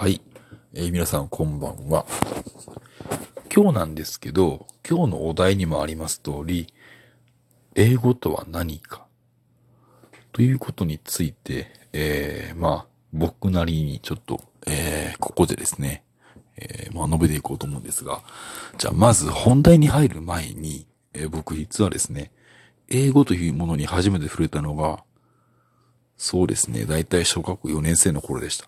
はい。えー、皆さんこんばんは。今日なんですけど、今日のお題にもあります通り、英語とは何か？ということについて、えー、まあ、僕なりにちょっと、えー、ここでですね、えー、まあ、述べていこうと思うんですが、じゃあまず本題に入る前に、えー、僕実はですね、英語というものに初めて触れたのが、そうですね、だいたい小学校4年生の頃でした。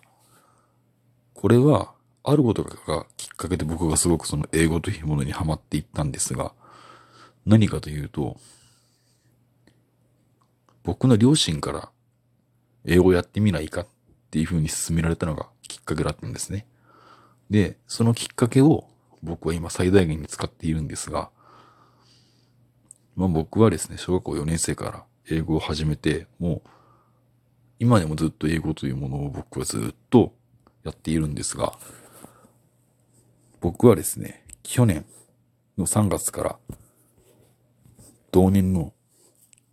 これは、あることがきっかけで僕がすごくその英語というものにハマっていったんですが、何かというと、僕の両親から英語やってみないかっていうふうに勧められたのがきっかけだったんですね。で、そのきっかけを僕は今最大限に使っているんですが、まあ僕はですね、小学校4年生から英語を始めて、もう今でもずっと英語というものを僕はずっとやっているんですが、僕はですね、去年の3月から同年の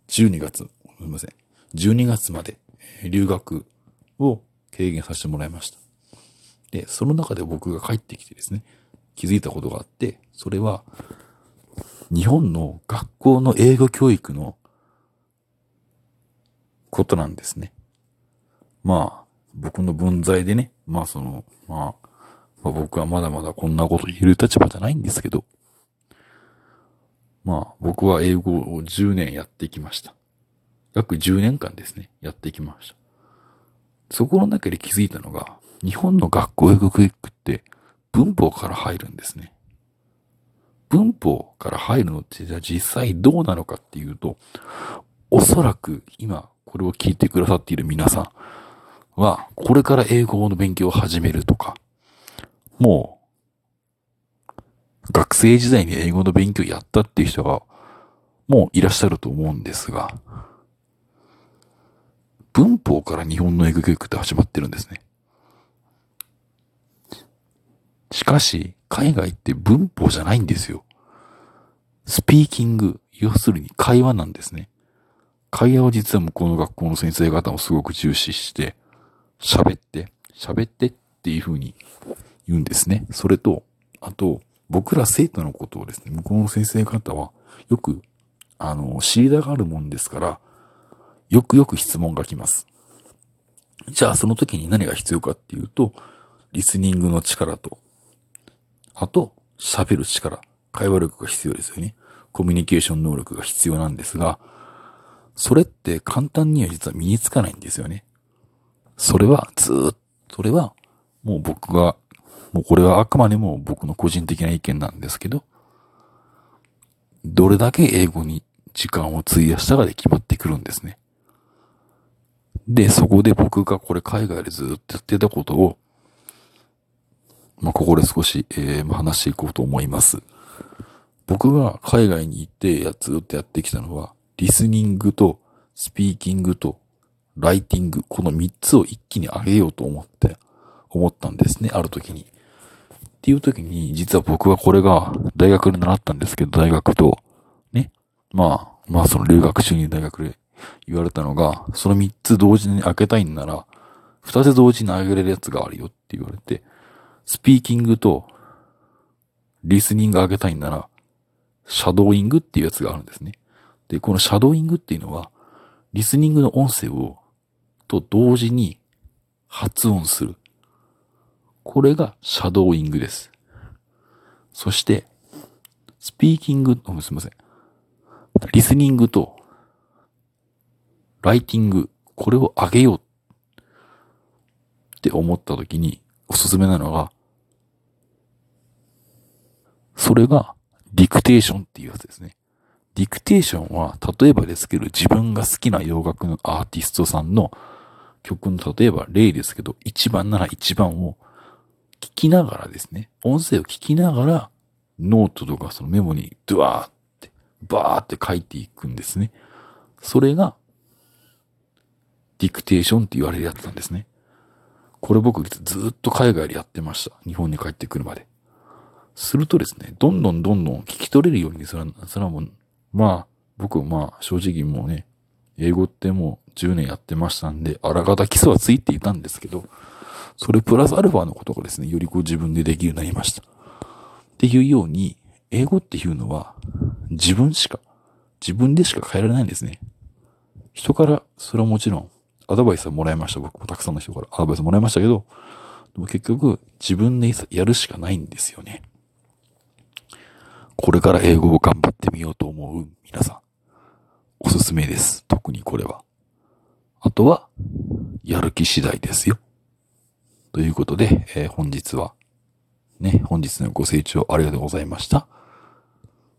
12月、すみません、12月まで留学を軽減させてもらいました。で、その中で僕が帰ってきてですね、気づいたことがあって、それは、日本の学校の英語教育のことなんですね。まあ、僕の分際でね、まあその、まあ、まあ、僕はまだまだこんなこと言える立場じゃないんですけど、まあ僕は英語を10年やってきました。約10年間ですね、やってきました。そこの中で気づいたのが、日本の学校英語教育って文法から入るんですね。文法から入るのってじゃあ実際どうなのかっていうと、おそらく今これを聞いてくださっている皆さん、は、これから英語の勉強を始めるとか、もう、学生時代に英語の勉強やったっていう人が、もういらっしゃると思うんですが、文法から日本の英語教育って始まってるんですね。しかし、海外って文法じゃないんですよ。スピーキング、要するに会話なんですね。会話を実は向こうの学校の先生方もすごく重視して、喋って、喋ってっていう風に言うんですね。それと、あと、僕ら生徒のことをですね、向こうの先生方は、よく、あの、知りたがるもんですから、よくよく質問が来ます。じゃあ、その時に何が必要かっていうと、リスニングの力と、あと、喋る力、会話力が必要ですよね。コミュニケーション能力が必要なんですが、それって簡単には実は身につかないんですよね。それはずっと、それはもう僕が、もうこれはあくまでも僕の個人的な意見なんですけど、どれだけ英語に時間を費やしたかで決まってくるんですね。で、そこで僕がこれ海外でずっとやってたことを、まあ、ここで少し、えー、話していこうと思います。僕が海外に行ってやずっとやってきたのは、リスニングとスピーキングとライティング、この3つを一気に上げようと思って、思ったんですね、ある時に。っていう時に、実は僕はこれが大学で習ったんですけど、大学と、ね、まあ、まあその留学中に大学で言われたのが、その3つ同時に開けたいんなら、2つ同時に上げれるやつがあるよって言われて、スピーキングとリスニング上げたいんなら、シャドーイングっていうやつがあるんですね。で、このシャドーイングっていうのは、リスニングの音声をと同時に発音する。これがシャドーイングです。そして、スピーキング、すみません。リスニングとライティング、これを上げようって思った時におすすめなのが、それがディクテーションっていうやつですね。ディクテーションは、例えばですけど、自分が好きな洋楽のアーティストさんの曲の例えば例ですけど、1番なら1番を聞きながらですね、音声を聞きながら、ノートとかそのメモにドワーって、バーって書いていくんですね。それが、ディクテーションって言われるやつなんですね。これ僕ずっと海外でやってました。日本に帰ってくるまで。するとですね、どんどんどんどん聞き取れるようにする、それはもう、まあ、僕まあ正直もうね、英語ってもう10年やってましたんで、あらかた基礎はついていたんですけど、それプラスアルファのことがですね、よりこう自分でできるようになりました。っていうように、英語っていうのは自分しか、自分でしか変えられないんですね。人から、それはもちろん、アドバイスはもらいました。僕もたくさんの人からアドバイスもらいましたけど、でも結局、自分でやるしかないんですよね。これから英語を頑張ってみようと思う皆さん、おすすめです。特にこれは。あとは、やる気次第ですよ。ということで、えー、本日は、ね、本日のご清聴ありがとうございました。